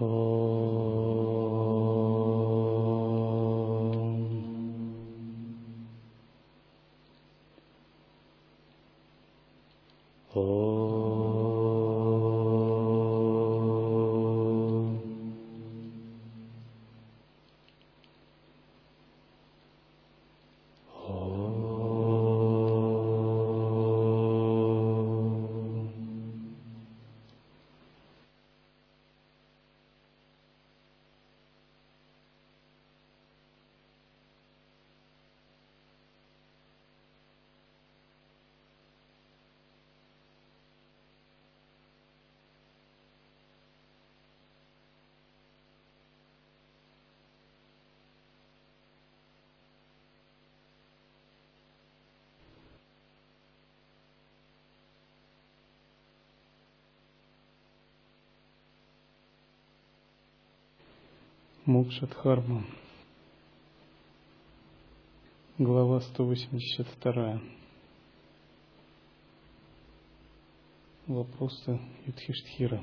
Oh. Мокшадхарма. Глава 182. Вопросы Юдхиштхира.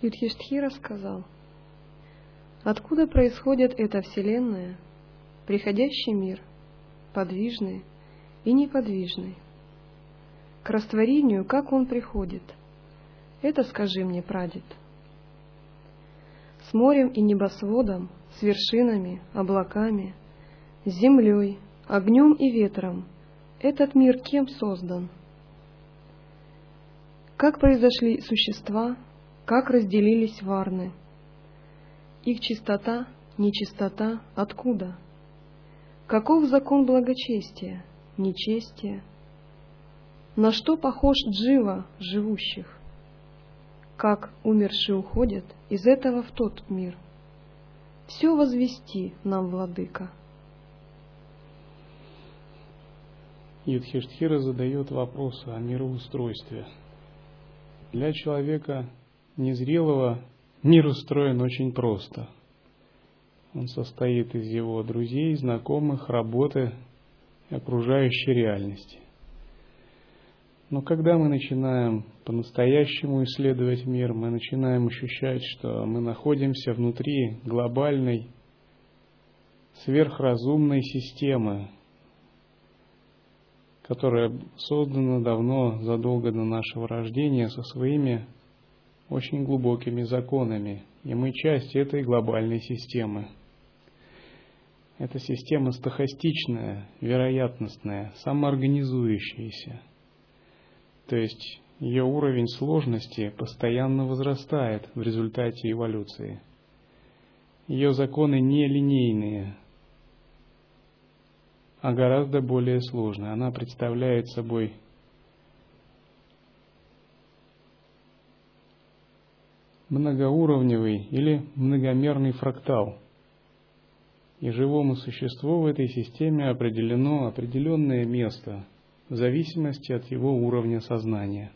Юдхиштхира сказал, откуда происходит эта Вселенная, приходящий мир, подвижный и неподвижный? К растворению как он приходит – это скажи мне, прадед. С морем и небосводом, с вершинами, облаками, с землей, огнем и ветром этот мир кем создан? Как произошли существа, как разделились варны? Их чистота, нечистота откуда? Каков закон благочестия, нечестия? На что похож джива живущих? Как умершие уходят из этого в тот мир. Все возвести нам, Владыка. Юдхиштхира задает вопросы о мироустройстве. Для человека незрелого мир устроен очень просто. Он состоит из его друзей, знакомых, работы и окружающей реальности. Но когда мы начинаем по-настоящему исследовать мир, мы начинаем ощущать, что мы находимся внутри глобальной сверхразумной системы, которая создана давно, задолго до нашего рождения, со своими очень глубокими законами. И мы часть этой глобальной системы. Эта система стохастичная, вероятностная, самоорганизующаяся – то есть ее уровень сложности постоянно возрастает в результате эволюции. Ее законы не линейные, а гораздо более сложные. Она представляет собой многоуровневый или многомерный фрактал. И живому существу в этой системе определено определенное место – в зависимости от его уровня сознания.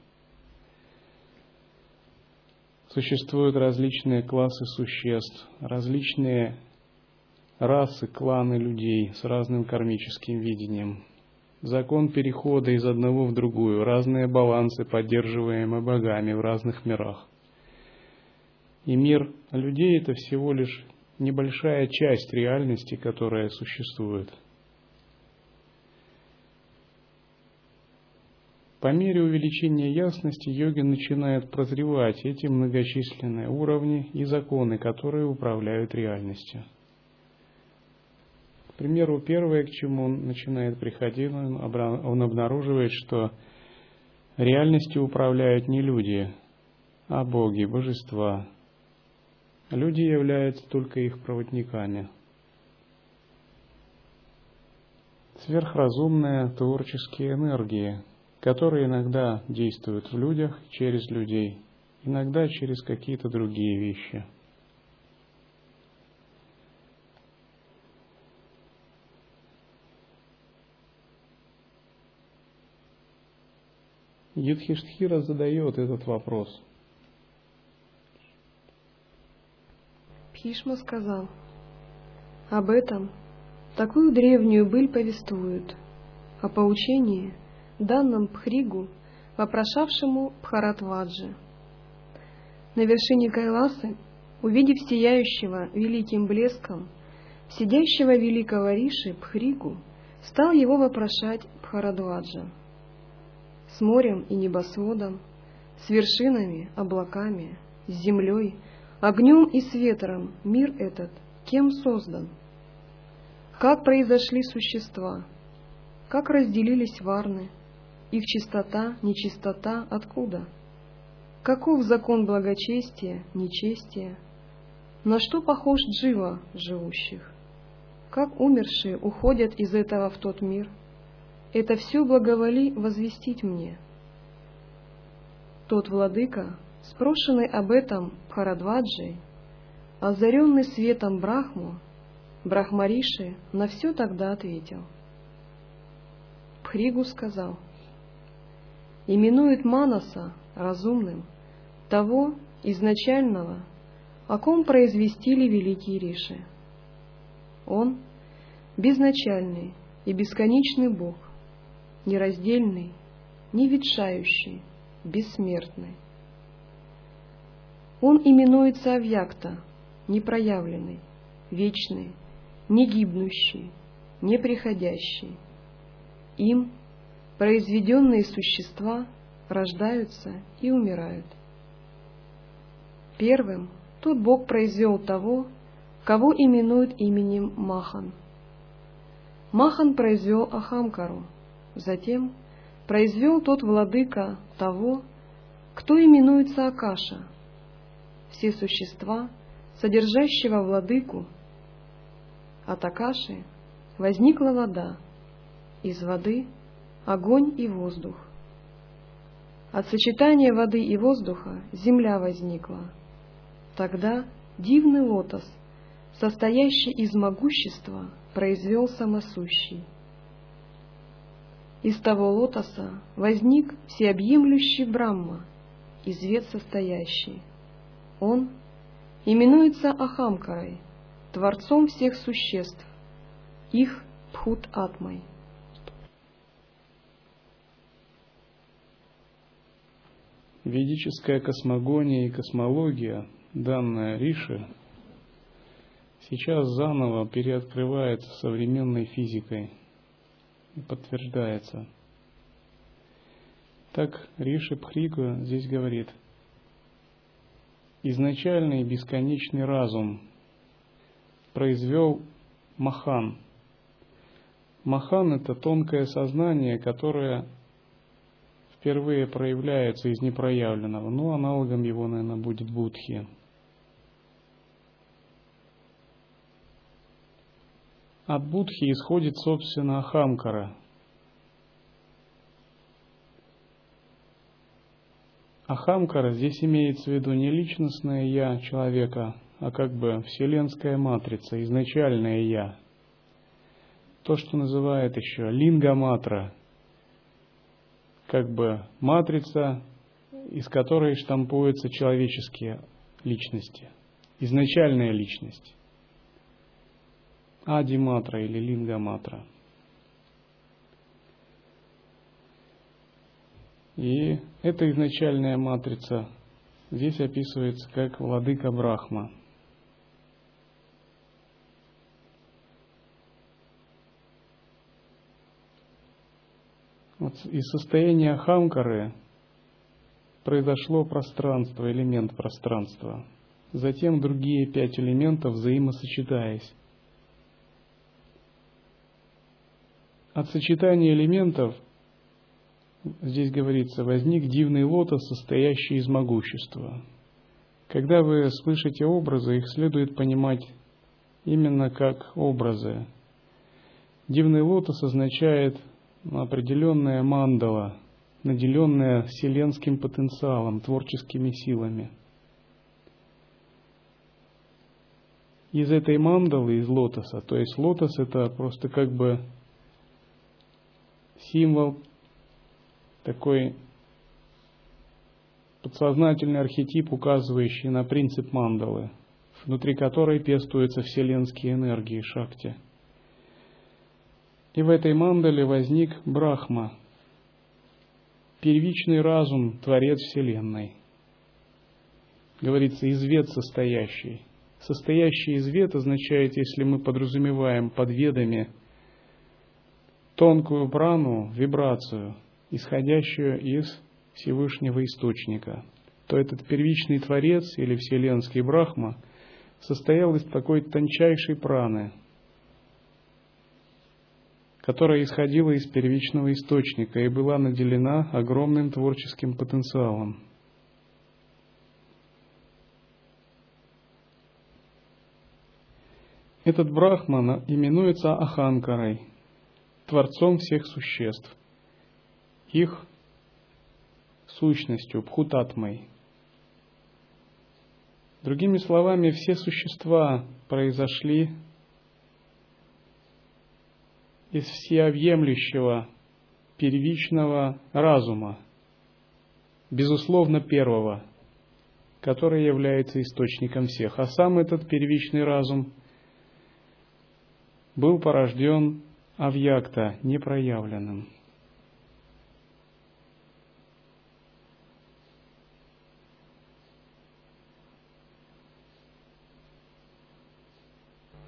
Существуют различные классы существ, различные расы, кланы людей с разным кармическим видением. Закон перехода из одного в другую, разные балансы, поддерживаемые богами в разных мирах. И мир людей – это всего лишь небольшая часть реальности, которая существует – По мере увеличения ясности йоги начинают прозревать эти многочисленные уровни и законы, которые управляют реальностью. К примеру, первое, к чему он начинает приходить, он обнаруживает, что реальностью управляют не люди, а боги, божества. Люди являются только их проводниками. Сверхразумные творческие энергии, которые иногда действуют в людях через людей, иногда через какие-то другие вещи. Юдхиштхира задает этот вопрос. Пишма сказал, об этом такую древнюю быль повествуют, о поучении – данном Пхригу вопрошавшему Бхаратваджи. На вершине Кайласы, увидев сияющего великим блеском, сидящего великого Риши Пхригу, стал его вопрошать Бхарадваджа. С морем и небосводом, с вершинами, облаками, с землей, огнем и с ветром мир этот кем создан? Как произошли существа? Как разделились варны? Их чистота, нечистота откуда? Каков закон благочестия, нечестия? На что похож джива живущих? Как умершие уходят из этого в тот мир? Это все благоволи возвестить мне. Тот владыка, спрошенный об этом Харадваджей, озаренный светом Брахму, Брахмариши на все тогда ответил. Пхригу сказал, именует Манаса разумным того изначального, о ком произвестили великие Риши. Он — безначальный и бесконечный Бог, нераздельный, неветшающий, бессмертный. Он именуется Авьякта, непроявленный, вечный, негибнущий, неприходящий. Им произведенные существа рождаются и умирают. Первым тот Бог произвел того, кого именуют именем Махан. Махан произвел Ахамкару, затем произвел тот владыка того, кто именуется Акаша. Все существа, содержащего владыку, от Акаши возникла вода, из воды — огонь и воздух. От сочетания воды и воздуха земля возникла. Тогда дивный лотос, состоящий из могущества, произвел самосущий. Из того лотоса возник всеобъемлющий Брахма, из вет состоящий. Он именуется Ахамкарой, Творцом всех существ, их Пхут-Атмой. Ведическая космогония и космология, данная Риши, сейчас заново переоткрывается современной физикой и подтверждается. Так Риши Пхрига здесь говорит, изначальный бесконечный разум произвел Махан. Махан – это тонкое сознание, которое впервые проявляется из непроявленного. Ну, аналогом его, наверное, будет Будхи. От Будхи исходит, собственно, Ахамкара. Ахамкара здесь имеется в виду не личностное «я» человека, а как бы вселенская матрица, изначальное «я». То, что называют еще лингаматра, как бы матрица, из которой штампуются человеческие личности, изначальная личность. Адиматра или лингаматра. И эта изначальная матрица здесь описывается как владыка Брахма. Вот из состояния хамкары произошло пространство, элемент пространства. Затем другие пять элементов взаимосочетаясь. От сочетания элементов, здесь говорится, возник дивный лотос, состоящий из могущества. Когда вы слышите образы, их следует понимать именно как образы. Дивный лотос означает определенная мандала, наделенная вселенским потенциалом, творческими силами. Из этой мандалы, из лотоса, то есть лотос это просто как бы символ, такой подсознательный архетип, указывающий на принцип мандалы, внутри которой пестуются вселенские энергии шакти – и в этой мандале возник Брахма. первичный разум, Творец Вселенной. Говорится, извет состоящий. Состоящий извет означает, если мы подразумеваем под ведами тонкую прану, вибрацию, исходящую из Всевышнего Источника, то этот первичный Творец или Вселенский Брахма состоял из такой тончайшей праны, которая исходила из первичного источника и была наделена огромным творческим потенциалом. Этот Брахман именуется Аханкарой, Творцом всех существ, их сущностью, Пхутатмой. Другими словами, все существа произошли из всеобъемлющего первичного разума, безусловно первого, который является источником всех. А сам этот первичный разум был порожден авьякта, непроявленным.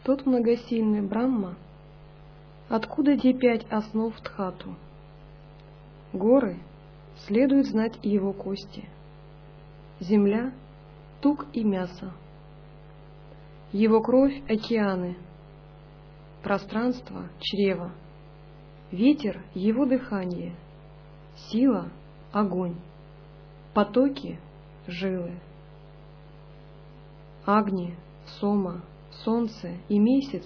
Тот многосильный Брахма, откуда те пять основ Тхату? Горы следует знать и его кости, земля — тук и мясо, его кровь — океаны — пространство – чрево, ветер – его дыхание, сила – огонь, потоки – жилы. Агни, Сома, солнце и месяц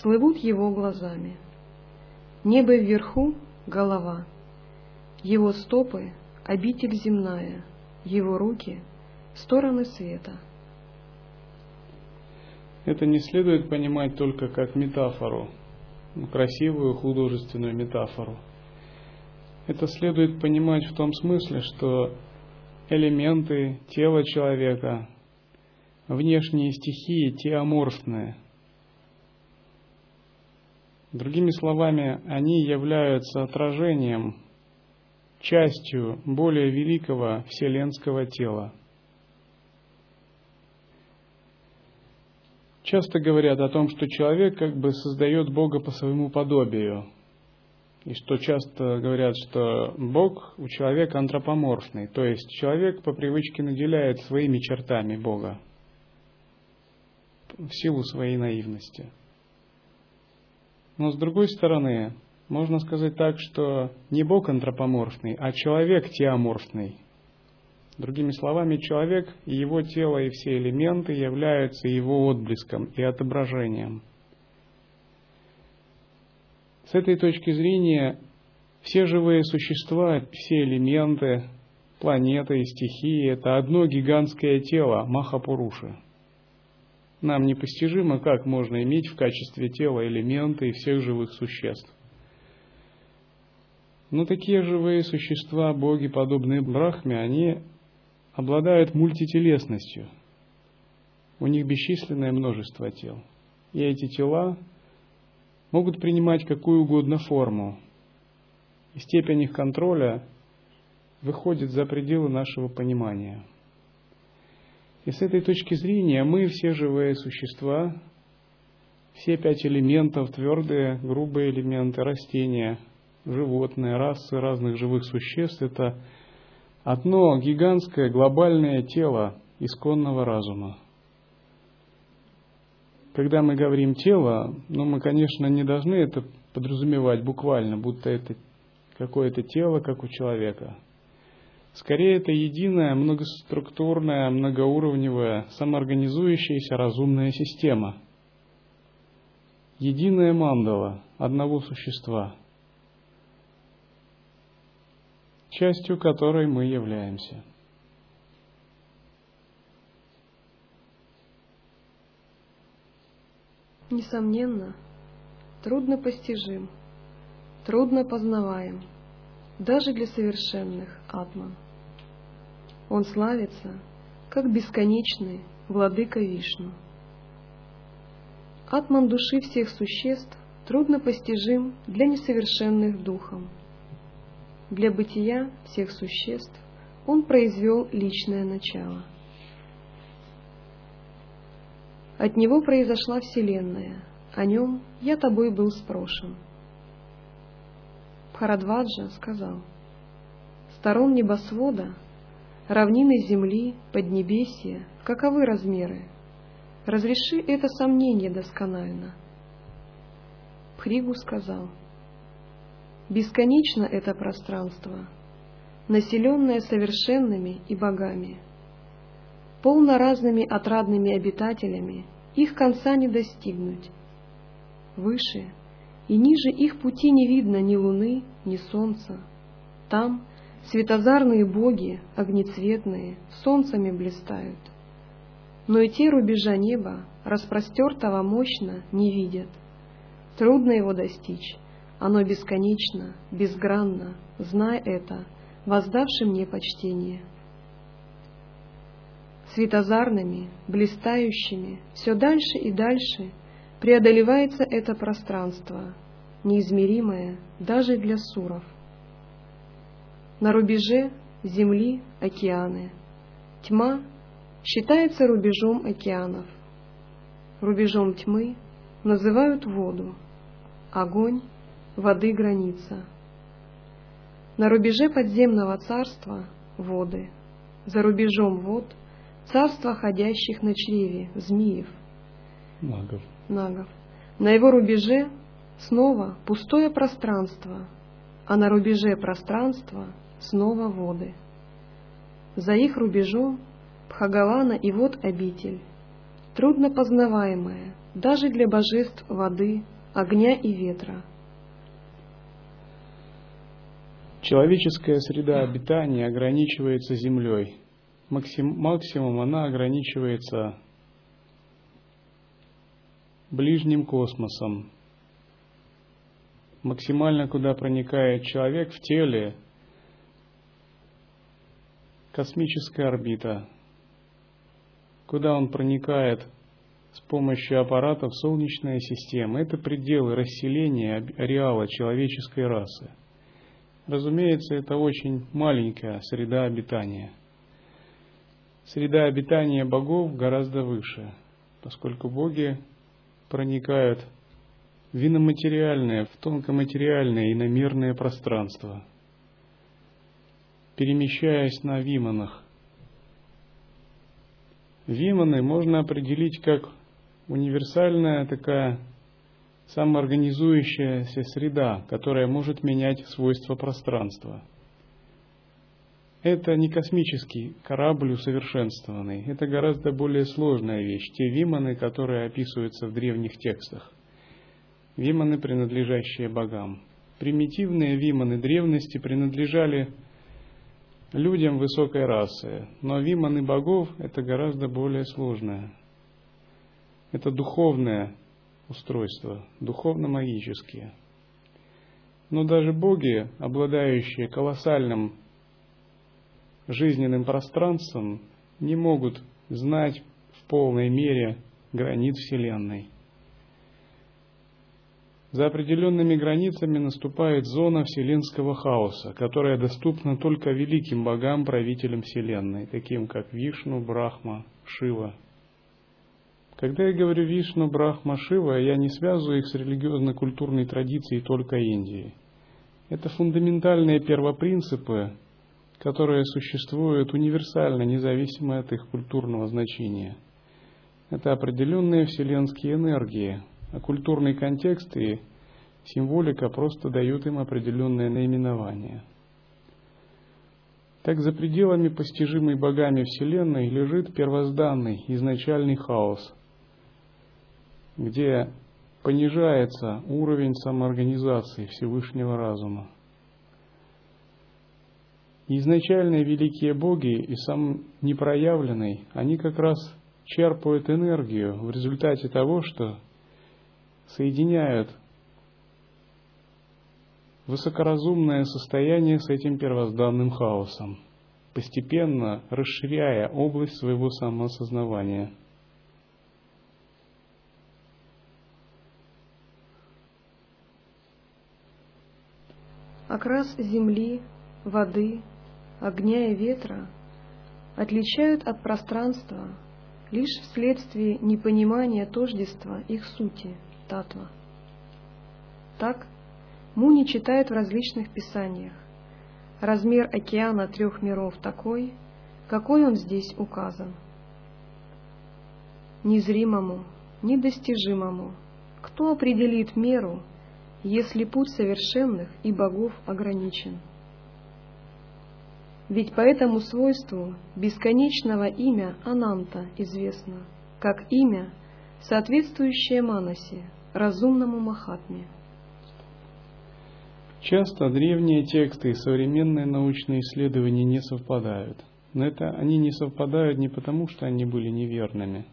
слывут его глазами. Небо вверху — голова, его стопы — обитель земная, его руки — стороны света — это не следует понимать только как метафору, красивую художественную метафору. Это следует понимать в том смысле, что элементы тела человека, внешние стихии теоморфные. Другими словами, они являются отражением, частью более великого вселенского тела – Часто говорят о том, что человек как бы создает Бога по своему подобию. И что часто говорят, что Бог у человека антропоморфный, то есть человек по привычке наделяет своими чертами Бога в силу своей наивности. Но с другой стороны, можно сказать так, что не Бог антропоморфный, а человек теоморфный – Другими словами, человек и его тело и все элементы являются его отблеском и отображением. С этой точки зрения все живые существа, все элементы, планеты и стихии – это одно гигантское тело Махапуруши. Нам непостижимо, как можно иметь в качестве тела элементы и всех живых существ. Но такие живые существа, боги, подобные Брахме, они обладают мультителесностью. У них бесчисленное множество тел. И эти тела могут принимать какую угодно форму. И степень их контроля выходит за пределы нашего понимания. И с этой точки зрения мы, все живые существа, все пять элементов, твердые, грубые элементы, растения, животные, расы разных живых существ, это одно гигантское глобальное тело исконного разума. Когда мы говорим тело, ну мы, конечно, не должны это подразумевать буквально, будто это какое-то тело, как у человека. Скорее, это единая, многоструктурная, многоуровневая, самоорганизующаяся разумная система. Единая мандала одного существа – частью которой мы являемся. Несомненно, трудно постижим, трудно познаваем, даже для совершенных атман. Он славится, как бесконечный владыка Вишну. Атман души всех существ трудно постижим для несовершенных духом – для бытия всех существ он произвел личное начало. От него произошла Вселенная, о нем я тобой был спрошен. Бхарадваджа сказал, «Сторон небосвода, равнины земли, поднебесья, каковы размеры? Разреши это сомнение досконально». Пхригу сказал, «Бесконечно это пространство, населенное совершенными и богами» полно разными отрадными обитателями, их конца не достигнуть. Выше и ниже их пути не видно ни луны, ни солнца. Там светозарные боги, огнецветные, солнцами блистают. Но и те рубежа неба, распростертого мощно, не видят. Трудно его достичь, оно бесконечно, безгранно, знай это, воздавши мне почтение светозарными, блистающими, все дальше и дальше преодолевается это пространство, неизмеримое даже для суров. На рубеже земли океаны. Тьма считается рубежом океанов. Рубежом тьмы называют воду, огонь — воды граница. На рубеже подземного царства — воды, за рубежом вод — царство ходящих на чреве, змеев, нагов. Нагов. На его рубеже снова пустое пространство, а на рубеже пространства снова воды. За их рубежом Пхагалана и вот обитель, трудно познаваемая даже для божеств воды, огня и ветра. Человеческая среда обитания ограничивается землей – максим, максимум она ограничивается ближним космосом. Максимально куда проникает человек в теле, космическая орбита, куда он проникает с помощью аппаратов Солнечная система. Это пределы расселения ареала человеческой расы. Разумеется, это очень маленькая среда обитания – среда обитания богов гораздо выше, поскольку боги проникают в иноматериальное, в тонкоматериальное и иномерное пространство, перемещаясь на виманах. Виманы можно определить как универсальная такая самоорганизующаяся среда, которая может менять свойства пространства – это не космический корабль усовершенствованный, это гораздо более сложная вещь. Те виманы, которые описываются в древних текстах. Виманы, принадлежащие богам. Примитивные виманы древности принадлежали людям высокой расы, но виманы богов – это гораздо более сложное. Это духовное устройство, духовно-магические. Но даже боги, обладающие колоссальным жизненным пространством не могут знать в полной мере границ Вселенной. За определенными границами наступает зона вселенского хаоса, которая доступна только великим богам, правителям Вселенной, таким как Вишну, Брахма, Шива. Когда я говорю Вишну, Брахма, Шива, я не связываю их с религиозно-культурной традицией только Индии. Это фундаментальные первопринципы, которые существуют универсально, независимо от их культурного значения. Это определенные вселенские энергии, а культурный контекст и символика просто дают им определенное наименование. Так за пределами постижимой богами Вселенной лежит первозданный, изначальный хаос, где понижается уровень самоорганизации Всевышнего разума. Изначальные великие боги и сам непроявленный, они как раз черпают энергию в результате того, что соединяют высокоразумное состояние с этим первозданным хаосом, постепенно расширяя область своего самоосознавания. Окрас земли воды, огня и ветра отличают от пространства лишь вследствие непонимания тождества их сути, татва. Так, Муни читает в различных писаниях. Размер океана трех миров такой, какой он здесь указан. Незримому, недостижимому, кто определит меру, если путь совершенных и богов ограничен? Ведь по этому свойству бесконечного имя Ананта известно, как имя, соответствующее Манасе, разумному Махатме. Часто древние тексты и современные научные исследования не совпадают. Но это они не совпадают не потому, что они были неверными,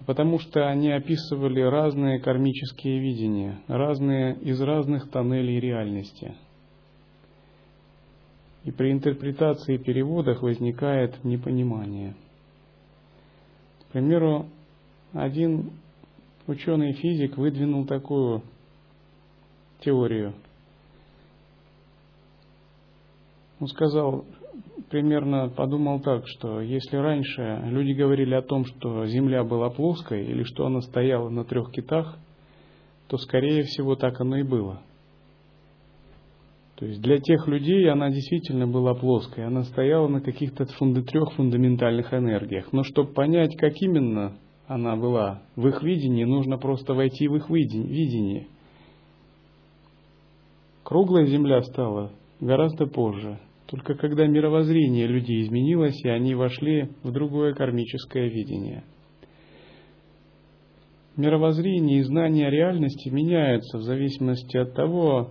а потому что они описывали разные кармические видения, разные из разных тоннелей реальности – и при интерпретации и переводах возникает непонимание. К примеру, один ученый-физик выдвинул такую теорию. Он сказал, примерно подумал так, что если раньше люди говорили о том, что Земля была плоской или что она стояла на трех китах, то скорее всего так оно и было – то есть для тех людей она действительно была плоской, она стояла на каких-то трех фундаментальных энергиях. Но чтобы понять, как именно она была в их видении, нужно просто войти в их видение. Круглая Земля стала гораздо позже, только когда мировоззрение людей изменилось, и они вошли в другое кармическое видение. Мировоззрение и знание реальности меняются в зависимости от того,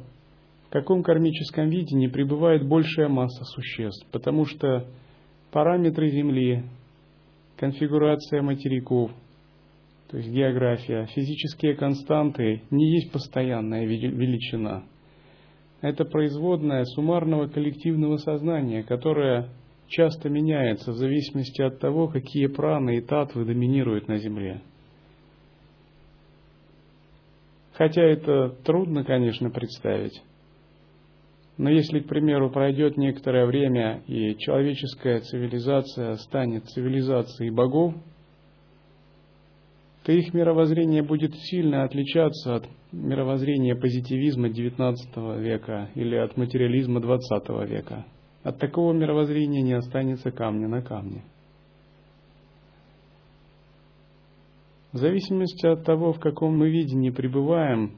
каком кармическом видении пребывает большая масса существ, потому что параметры Земли, конфигурация материков, то есть география, физические константы не есть постоянная величина. Это производная суммарного коллективного сознания, которое часто меняется в зависимости от того, какие праны и татвы доминируют на Земле. Хотя это трудно, конечно, представить. Но если, к примеру, пройдет некоторое время и человеческая цивилизация станет цивилизацией богов, то их мировоззрение будет сильно отличаться от мировоззрения позитивизма XIX века или от материализма XX века. От такого мировоззрения не останется камня на камне. В зависимости от того, в каком мы видении пребываем,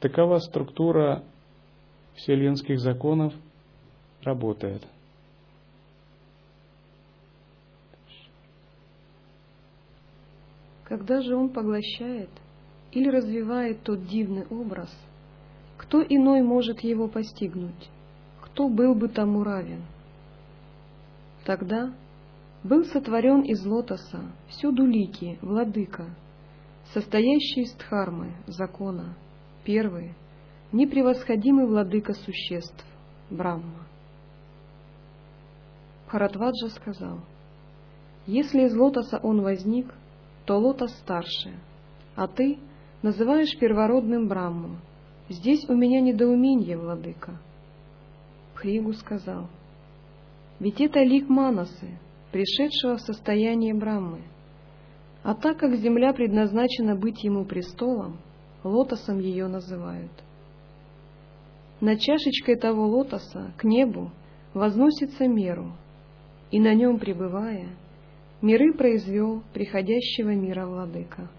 такова структура вселенских законов работает. Когда же он поглощает или развивает тот дивный образ, кто иной может его постигнуть? Кто был бы тому равен? Тогда был сотворен из лотоса всюду лики, владыка, состоящий из дхармы, закона, первый, непревосходимый владыка существ, Брахма. Харатваджа сказал, если из лотоса он возник, то лотос старше, а ты называешь первородным Брамму. Здесь у меня недоумение, владыка. Пхригу сказал, ведь это лик Манасы, пришедшего в состояние Браммы. А так как земля предназначена быть ему престолом, лотосом ее называют – над чашечкой того лотоса к небу возносится меру, и на нем пребывая, миры произвел приходящего мира владыка.